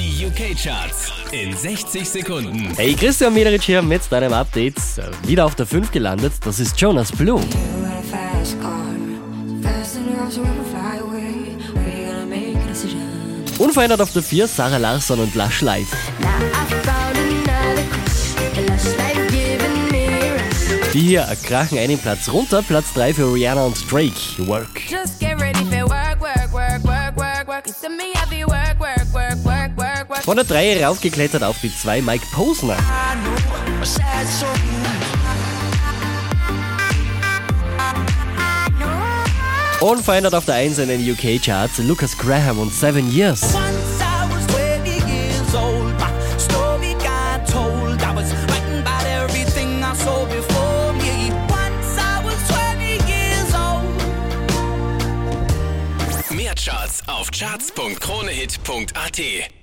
Die UK-Charts in 60 Sekunden. Hey, Christian Mederich hier mit deinem Update. Wieder auf der 5 gelandet, das ist Jonas Blue. Unverändert auf der 4 Sarah Larsson und Lush Life. Die hier krachen einen Platz runter, Platz 3 für Rihanna und Drake, Work. Von der 3 raufgeklettert auf die 2 Mike Posner. Unverändert auf der 1 in den UK-Charts Lucas Graham und Seven Years. Mehr Charts auf charts.kronehit.at